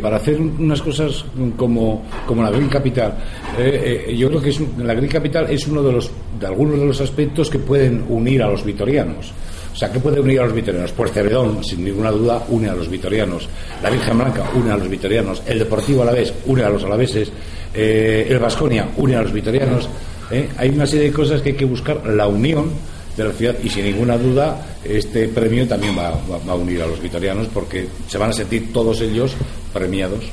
para hacer unas cosas como, como la Green Capital, eh, eh, yo creo que es, la Green Capital es uno de los de algunos de los aspectos que pueden unir a los vitorianos. O sea, ¿qué puede unir a los vitorianos? Pues Ceredón, sin ninguna duda, une a los vitorianos. La Virgen Blanca une a los vitorianos. El Deportivo Alavés une a los alaveses. Eh, el Vasconia une a los vitorianos. Hay una serie de cosas que hay que buscar la unión de la ciudad y sin ninguna duda este premio también va, va a unir a los vitorianos porque se van a sentir todos ellos premiados